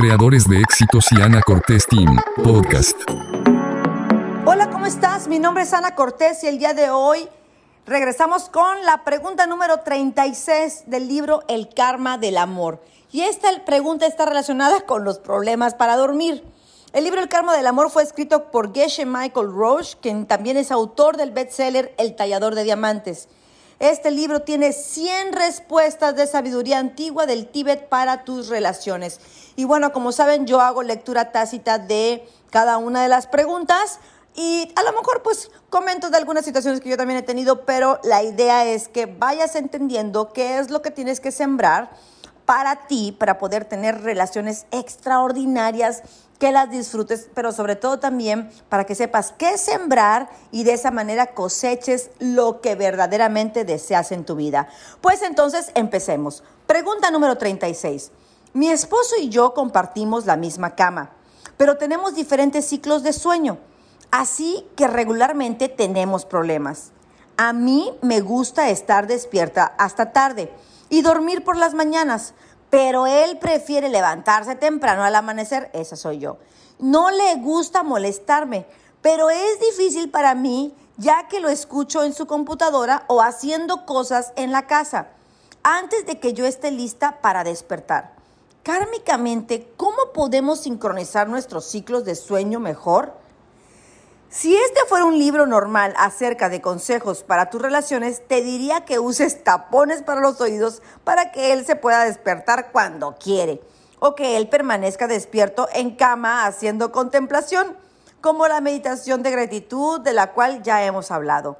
creadores de éxitos y Ana Cortés Team, podcast. Hola, ¿cómo estás? Mi nombre es Ana Cortés y el día de hoy regresamos con la pregunta número 36 del libro El karma del amor. Y esta pregunta está relacionada con los problemas para dormir. El libro El karma del amor fue escrito por Geshe Michael Roche, quien también es autor del bestseller El tallador de diamantes. Este libro tiene 100 respuestas de sabiduría antigua del Tíbet para tus relaciones. Y bueno, como saben, yo hago lectura tácita de cada una de las preguntas. Y a lo mejor pues comento de algunas situaciones que yo también he tenido, pero la idea es que vayas entendiendo qué es lo que tienes que sembrar para ti, para poder tener relaciones extraordinarias, que las disfrutes, pero sobre todo también para que sepas qué sembrar y de esa manera coseches lo que verdaderamente deseas en tu vida. Pues entonces empecemos. Pregunta número 36. Mi esposo y yo compartimos la misma cama, pero tenemos diferentes ciclos de sueño, así que regularmente tenemos problemas. A mí me gusta estar despierta hasta tarde y dormir por las mañanas, pero él prefiere levantarse temprano al amanecer, esa soy yo. No le gusta molestarme, pero es difícil para mí ya que lo escucho en su computadora o haciendo cosas en la casa, antes de que yo esté lista para despertar. Kármicamente, ¿cómo podemos sincronizar nuestros ciclos de sueño mejor? Si este fuera un libro normal acerca de consejos para tus relaciones, te diría que uses tapones para los oídos para que él se pueda despertar cuando quiere o que él permanezca despierto en cama haciendo contemplación, como la meditación de gratitud de la cual ya hemos hablado.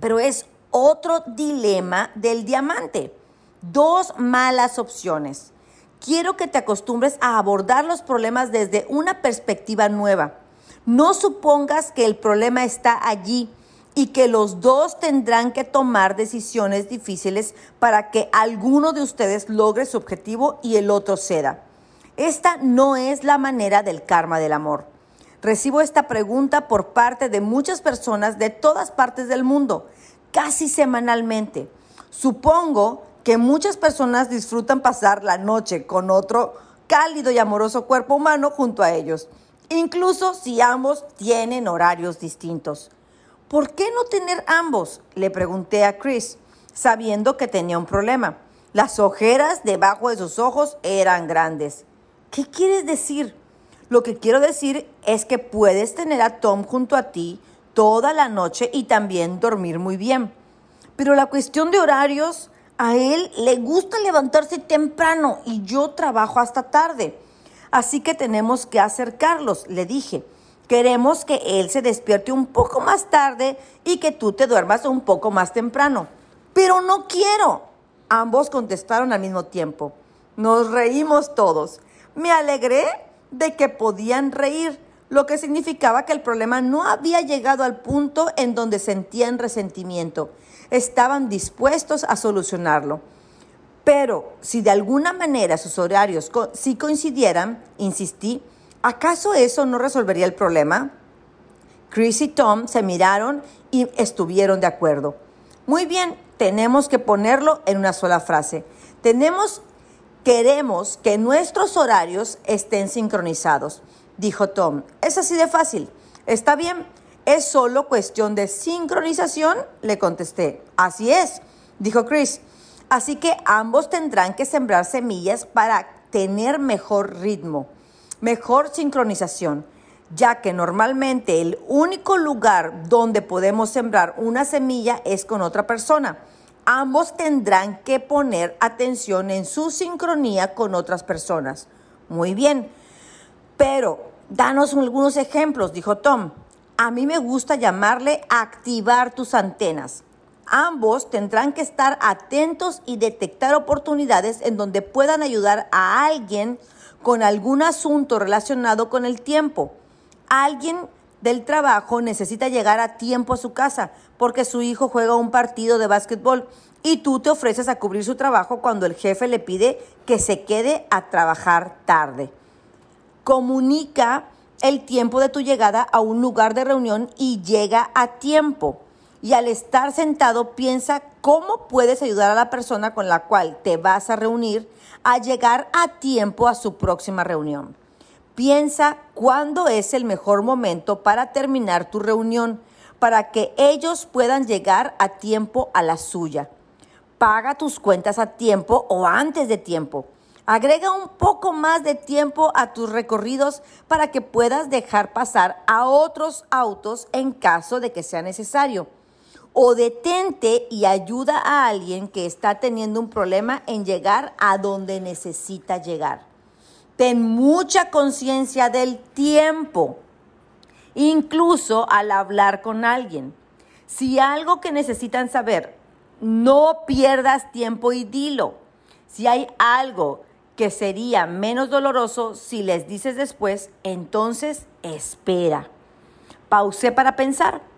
Pero es otro dilema del diamante. Dos malas opciones. Quiero que te acostumbres a abordar los problemas desde una perspectiva nueva no supongas que el problema está allí y que los dos tendrán que tomar decisiones difíciles para que alguno de ustedes logre su objetivo y el otro ceda. Esta no es la manera del karma del amor. Recibo esta pregunta por parte de muchas personas de todas partes del mundo, casi semanalmente. Supongo que muchas personas disfrutan pasar la noche con otro cálido y amoroso cuerpo humano junto a ellos incluso si ambos tienen horarios distintos. ¿Por qué no tener ambos? Le pregunté a Chris, sabiendo que tenía un problema. Las ojeras debajo de sus ojos eran grandes. ¿Qué quieres decir? Lo que quiero decir es que puedes tener a Tom junto a ti toda la noche y también dormir muy bien. Pero la cuestión de horarios, a él le gusta levantarse temprano y yo trabajo hasta tarde así que tenemos que acercarlos, le dije. Queremos que él se despierte un poco más tarde y que tú te duermas un poco más temprano. Pero no quiero. Ambos contestaron al mismo tiempo. Nos reímos todos. Me alegré de que podían reír, lo que significaba que el problema no había llegado al punto en donde sentían resentimiento. Estaban dispuestos a solucionarlo. Pero si de alguna manera sus horarios coincidieran, insistí, ¿acaso eso no resolvería el problema? Chris y Tom se miraron y estuvieron de acuerdo. Muy bien, tenemos que ponerlo en una sola frase. Tenemos, queremos que nuestros horarios estén sincronizados, dijo Tom. Es así de fácil. Está bien, es solo cuestión de sincronización, le contesté. Así es, dijo Chris. Así que ambos tendrán que sembrar semillas para tener mejor ritmo, mejor sincronización, ya que normalmente el único lugar donde podemos sembrar una semilla es con otra persona. Ambos tendrán que poner atención en su sincronía con otras personas. Muy bien, pero danos algunos ejemplos, dijo Tom. A mí me gusta llamarle activar tus antenas. Ambos tendrán que estar atentos y detectar oportunidades en donde puedan ayudar a alguien con algún asunto relacionado con el tiempo. Alguien del trabajo necesita llegar a tiempo a su casa porque su hijo juega un partido de básquetbol y tú te ofreces a cubrir su trabajo cuando el jefe le pide que se quede a trabajar tarde. Comunica el tiempo de tu llegada a un lugar de reunión y llega a tiempo. Y al estar sentado piensa cómo puedes ayudar a la persona con la cual te vas a reunir a llegar a tiempo a su próxima reunión. Piensa cuándo es el mejor momento para terminar tu reunión para que ellos puedan llegar a tiempo a la suya. Paga tus cuentas a tiempo o antes de tiempo. Agrega un poco más de tiempo a tus recorridos para que puedas dejar pasar a otros autos en caso de que sea necesario. O detente y ayuda a alguien que está teniendo un problema en llegar a donde necesita llegar. Ten mucha conciencia del tiempo, incluso al hablar con alguien. Si algo que necesitan saber, no pierdas tiempo y dilo. Si hay algo que sería menos doloroso si les dices después, entonces espera. Pausé para pensar.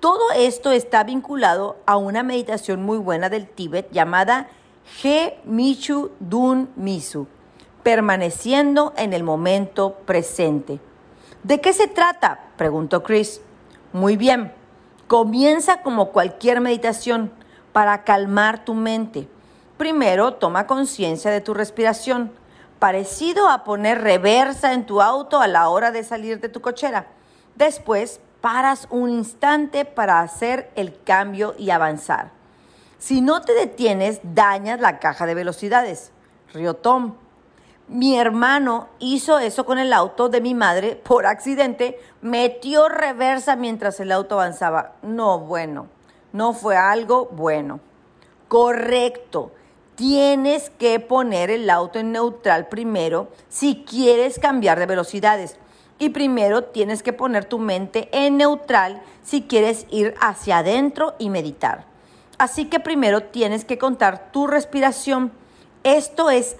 Todo esto está vinculado a una meditación muy buena del Tíbet llamada He Michu Dun Misu, permaneciendo en el momento presente. ¿De qué se trata? preguntó Chris. Muy bien, comienza como cualquier meditación para calmar tu mente Primero, toma conciencia de tu respiración, parecido a poner reversa en tu auto a la hora de salir de tu cochera. Después, paras un instante para hacer el cambio y avanzar. Si no te detienes, dañas la caja de velocidades. Río Tom. Mi hermano hizo eso con el auto de mi madre por accidente, metió reversa mientras el auto avanzaba. No, bueno, no fue algo bueno. Correcto tienes que poner el auto en neutral primero si quieres cambiar de velocidades. Y primero tienes que poner tu mente en neutral si quieres ir hacia adentro y meditar. Así que primero tienes que contar tu respiración. Esto es,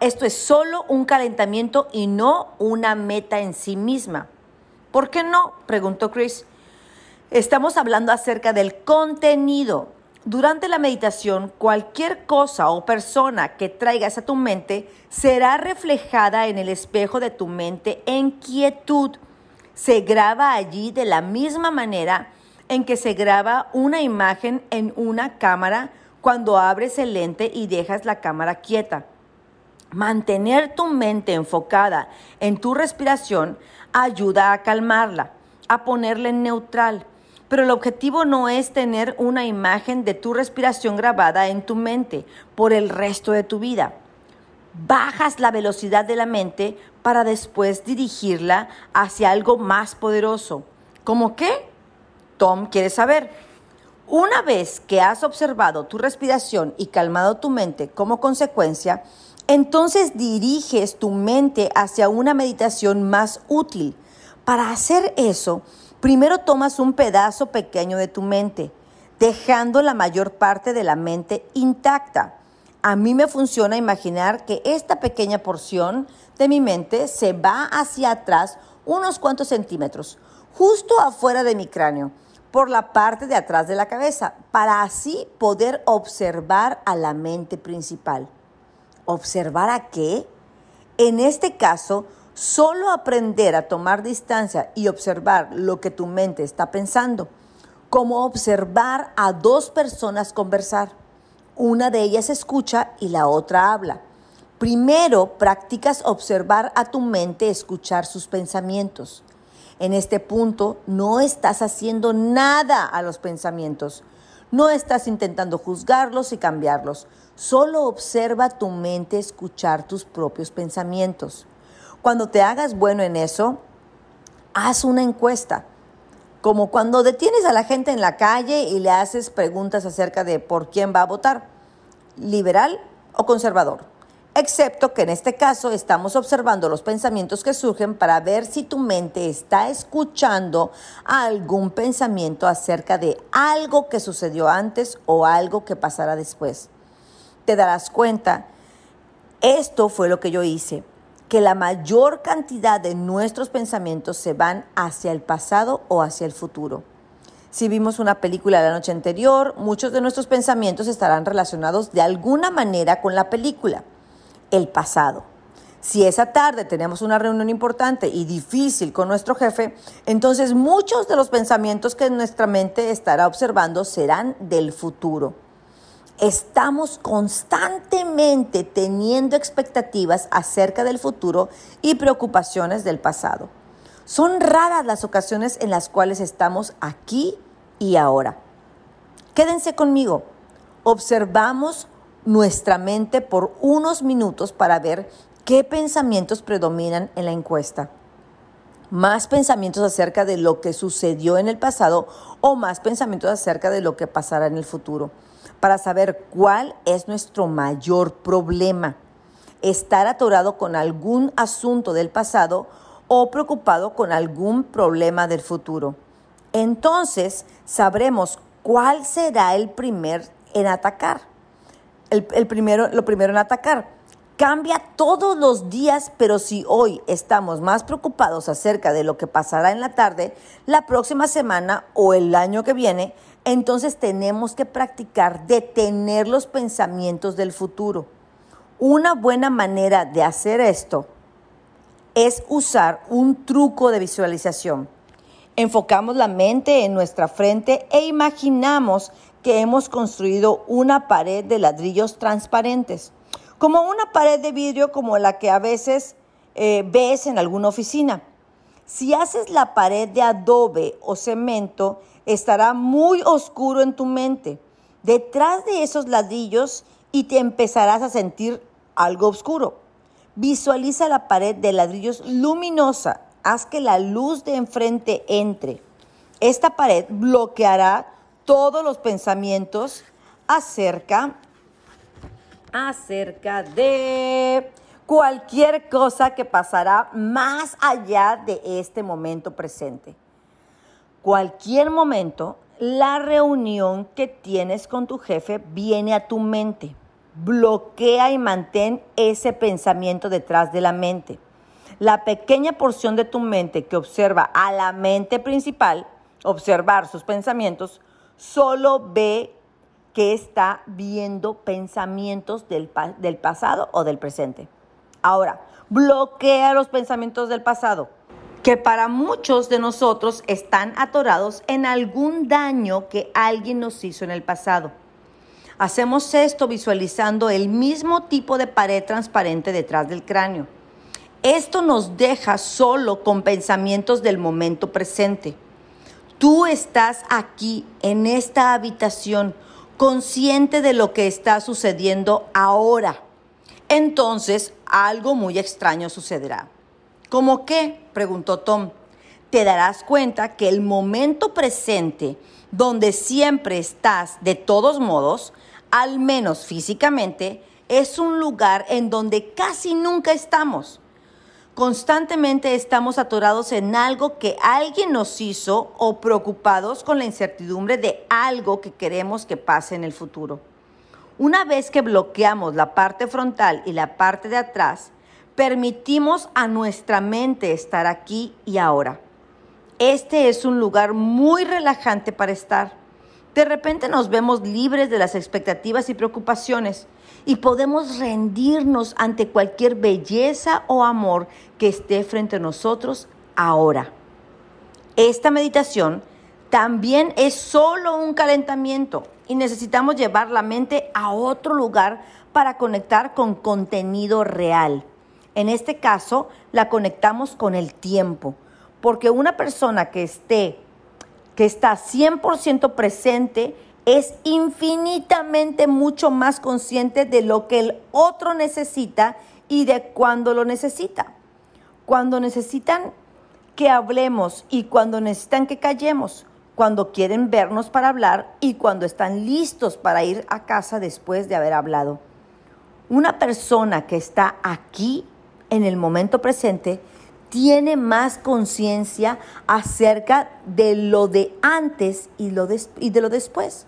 esto es solo un calentamiento y no una meta en sí misma. ¿Por qué no? preguntó Chris. Estamos hablando acerca del contenido. Durante la meditación, cualquier cosa o persona que traigas a tu mente será reflejada en el espejo de tu mente en quietud. Se graba allí de la misma manera en que se graba una imagen en una cámara cuando abres el lente y dejas la cámara quieta. Mantener tu mente enfocada en tu respiración ayuda a calmarla, a ponerla en neutral pero el objetivo no es tener una imagen de tu respiración grabada en tu mente por el resto de tu vida. Bajas la velocidad de la mente para después dirigirla hacia algo más poderoso. ¿Cómo qué? Tom quiere saber. Una vez que has observado tu respiración y calmado tu mente como consecuencia, entonces diriges tu mente hacia una meditación más útil. Para hacer eso, Primero tomas un pedazo pequeño de tu mente, dejando la mayor parte de la mente intacta. A mí me funciona imaginar que esta pequeña porción de mi mente se va hacia atrás unos cuantos centímetros, justo afuera de mi cráneo, por la parte de atrás de la cabeza, para así poder observar a la mente principal. ¿Observar a qué? En este caso, Solo aprender a tomar distancia y observar lo que tu mente está pensando, como observar a dos personas conversar. Una de ellas escucha y la otra habla. Primero practicas observar a tu mente, escuchar sus pensamientos. En este punto no estás haciendo nada a los pensamientos. No estás intentando juzgarlos y cambiarlos. Solo observa tu mente escuchar tus propios pensamientos. Cuando te hagas bueno en eso, haz una encuesta. Como cuando detienes a la gente en la calle y le haces preguntas acerca de por quién va a votar, liberal o conservador. Excepto que en este caso estamos observando los pensamientos que surgen para ver si tu mente está escuchando algún pensamiento acerca de algo que sucedió antes o algo que pasará después. Te darás cuenta, esto fue lo que yo hice que la mayor cantidad de nuestros pensamientos se van hacia el pasado o hacia el futuro. Si vimos una película la noche anterior, muchos de nuestros pensamientos estarán relacionados de alguna manera con la película, el pasado. Si esa tarde tenemos una reunión importante y difícil con nuestro jefe, entonces muchos de los pensamientos que nuestra mente estará observando serán del futuro. Estamos constantemente teniendo expectativas acerca del futuro y preocupaciones del pasado. Son raras las ocasiones en las cuales estamos aquí y ahora. Quédense conmigo. Observamos nuestra mente por unos minutos para ver ¿Qué pensamientos predominan en la encuesta? ¿Más pensamientos acerca de lo que sucedió en el pasado o más pensamientos acerca de lo que pasará en el futuro? Para saber cuál es nuestro mayor problema. Estar atorado con algún asunto del pasado o preocupado con algún problema del futuro. Entonces sabremos cuál será el primer en atacar. El, primero, lo primero en atacar cambia todos los días, pero si hoy estamos más preocupados acerca de lo que pasará en la tarde, la próxima semana o el año que viene, entonces tenemos que practicar detener los pensamientos del futuro. Una buena manera de hacer esto es usar un truco de visualización. Enfocamos la mente en nuestra frente e imaginamos que hemos construido una pared de ladrillos transparentes como una pared de vidrio como la que a veces eh, ves en alguna oficina. Si haces la pared de adobe o cemento, estará muy oscuro en tu mente, detrás de esos ladrillos y te empezarás a sentir algo oscuro. Visualiza la pared de ladrillos luminosa, haz que la luz de enfrente entre. Esta pared bloqueará todos los pensamientos acerca acerca de cualquier cosa que pasará más allá de este momento presente. Cualquier momento, la reunión que tienes con tu jefe viene a tu mente. Bloquea y mantén ese pensamiento detrás de la mente. La pequeña porción de tu mente que observa a la mente principal, observar sus pensamientos, solo ve que está viendo pensamientos del, del pasado o del presente. Ahora, bloquea los pensamientos del pasado, que para muchos de nosotros están atorados en algún daño que alguien nos hizo en el pasado. Hacemos esto visualizando el mismo tipo de pared transparente detrás del cráneo. Esto nos deja solo con pensamientos del momento presente. Tú estás aquí en esta habitación consciente de lo que está sucediendo ahora. Entonces, algo muy extraño sucederá. ¿Cómo qué? preguntó Tom. Te darás cuenta que el momento presente, donde siempre estás de todos modos, al menos físicamente, es un lugar en donde casi nunca estamos. Constantemente estamos atorados en algo que alguien nos hizo o preocupados con la incertidumbre de algo que queremos que pase en el futuro. Una vez que bloqueamos la parte frontal y la parte de atrás, permitimos a nuestra mente estar aquí y ahora. Este es un lugar muy relajante para estar. De repente nos vemos libres de las expectativas y preocupaciones y podemos rendirnos ante cualquier belleza o amor que esté frente a nosotros ahora. Esta meditación también es solo un calentamiento y necesitamos llevar la mente a otro lugar para conectar con contenido real. En este caso, la conectamos con el tiempo, porque una persona que esté que está 100% presente es infinitamente mucho más consciente de lo que el otro necesita y de cuándo lo necesita. Cuando necesitan que hablemos y cuando necesitan que callemos, cuando quieren vernos para hablar y cuando están listos para ir a casa después de haber hablado. Una persona que está aquí en el momento presente tiene más conciencia acerca de lo de antes y, lo y de lo después.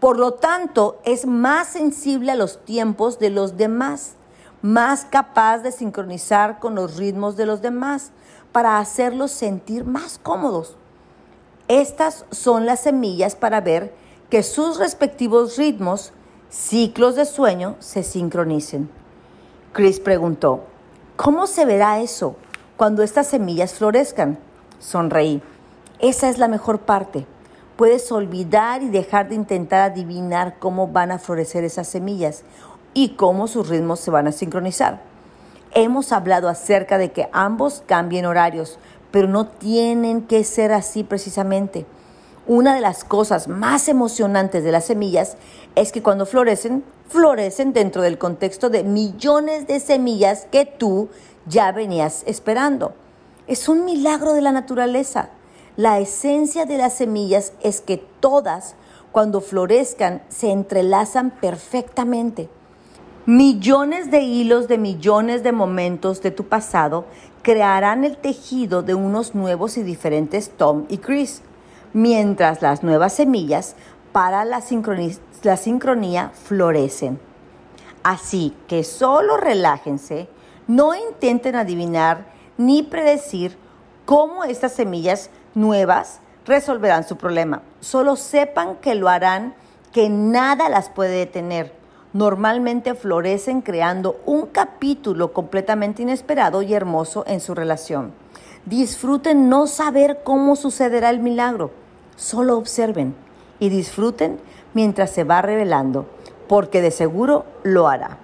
Por lo tanto, es más sensible a los tiempos de los demás, más capaz de sincronizar con los ritmos de los demás para hacerlos sentir más cómodos. Estas son las semillas para ver que sus respectivos ritmos, ciclos de sueño, se sincronicen. Chris preguntó, ¿Cómo se verá eso cuando estas semillas florezcan? Sonreí. Esa es la mejor parte. Puedes olvidar y dejar de intentar adivinar cómo van a florecer esas semillas y cómo sus ritmos se van a sincronizar. Hemos hablado acerca de que ambos cambien horarios, pero no tienen que ser así precisamente. Una de las cosas más emocionantes de las semillas es que cuando florecen, florecen dentro del contexto de millones de semillas que tú ya venías esperando. Es un milagro de la naturaleza. La esencia de las semillas es que todas, cuando florezcan, se entrelazan perfectamente. Millones de hilos de millones de momentos de tu pasado crearán el tejido de unos nuevos y diferentes Tom y Chris, mientras las nuevas semillas para la, sincronía florecen. Así que solo relájense, no intenten adivinar ni predecir cómo estas semillas nuevas resolverán su problema. Solo sepan que lo harán, que nada las puede detener normalmente florecen creando un capítulo completamente inesperado y hermoso en su relación. Disfruten no saber cómo sucederá el milagro, solo observen y disfruten mientras se va revelando, porque de seguro lo hará.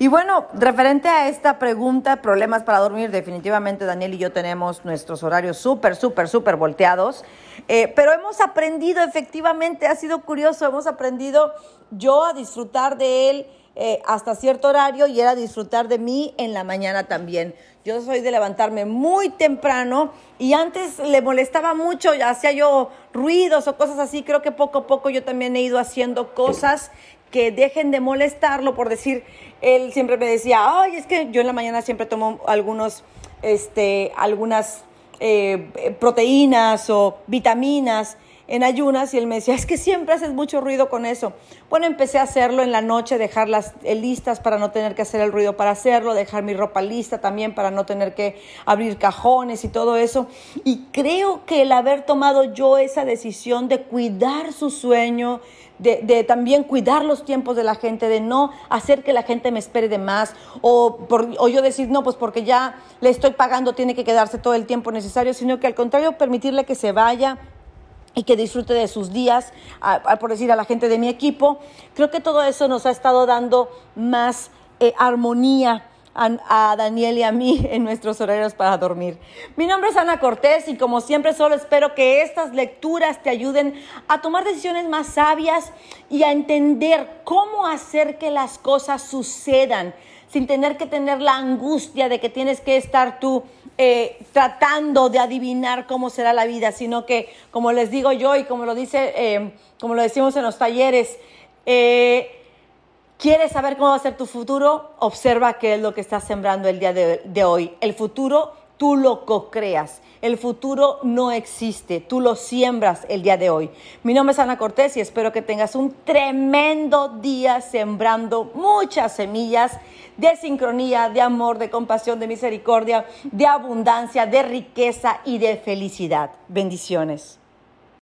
Y bueno, referente a esta pregunta, problemas para dormir, definitivamente Daniel y yo tenemos nuestros horarios súper, súper, súper volteados, eh, pero hemos aprendido, efectivamente, ha sido curioso, hemos aprendido yo a disfrutar de él eh, hasta cierto horario y él a disfrutar de mí en la mañana también. Yo soy de levantarme muy temprano y antes le molestaba mucho, hacía yo ruidos o cosas así. Creo que poco a poco yo también he ido haciendo cosas que dejen de molestarlo, por decir, él siempre me decía, ay, es que yo en la mañana siempre tomo algunos, este, algunas eh, proteínas o vitaminas en ayunas y él me decía, es que siempre haces mucho ruido con eso. Bueno, empecé a hacerlo en la noche, dejarlas eh, listas para no tener que hacer el ruido para hacerlo, dejar mi ropa lista también para no tener que abrir cajones y todo eso. Y creo que el haber tomado yo esa decisión de cuidar su sueño, de, también cuidar los tiempos de la gente, de no hacer que la gente me espere de más, o, o yo decir, no, pues porque ya le estoy pagando, tiene que quedarse todo el tiempo necesario, sino que al contrario, permitirle que se vaya y que disfrute de sus días, por decir a la gente de mi equipo. Creo que todo eso nos ha estado dando más eh, armonía a, Daniel y a mí en nuestros horarios para dormir. Mi nombre es Ana Cortés y como siempre solo espero que estas lecturas te ayuden a tomar decisiones más sabias y a entender cómo hacer que las cosas sucedan sin tener que tener la angustia de que tienes que estar tú eh, tratando de adivinar cómo será la vida, sino que, como les digo yo y como lo dice, eh, como lo decimos en los talleres, eh, ¿Quieres saber cómo va a ser tu futuro? Observa qué es lo que estás sembrando el día de, hoy. El futuro tú lo co-creas. El futuro no existe, tú lo siembras el día de hoy. Mi nombre es Ana Cortés y espero que tengas un tremendo día sembrando muchas semillas de sincronía, de amor, de compasión, de misericordia, de abundancia, de riqueza y de felicidad. Bendiciones.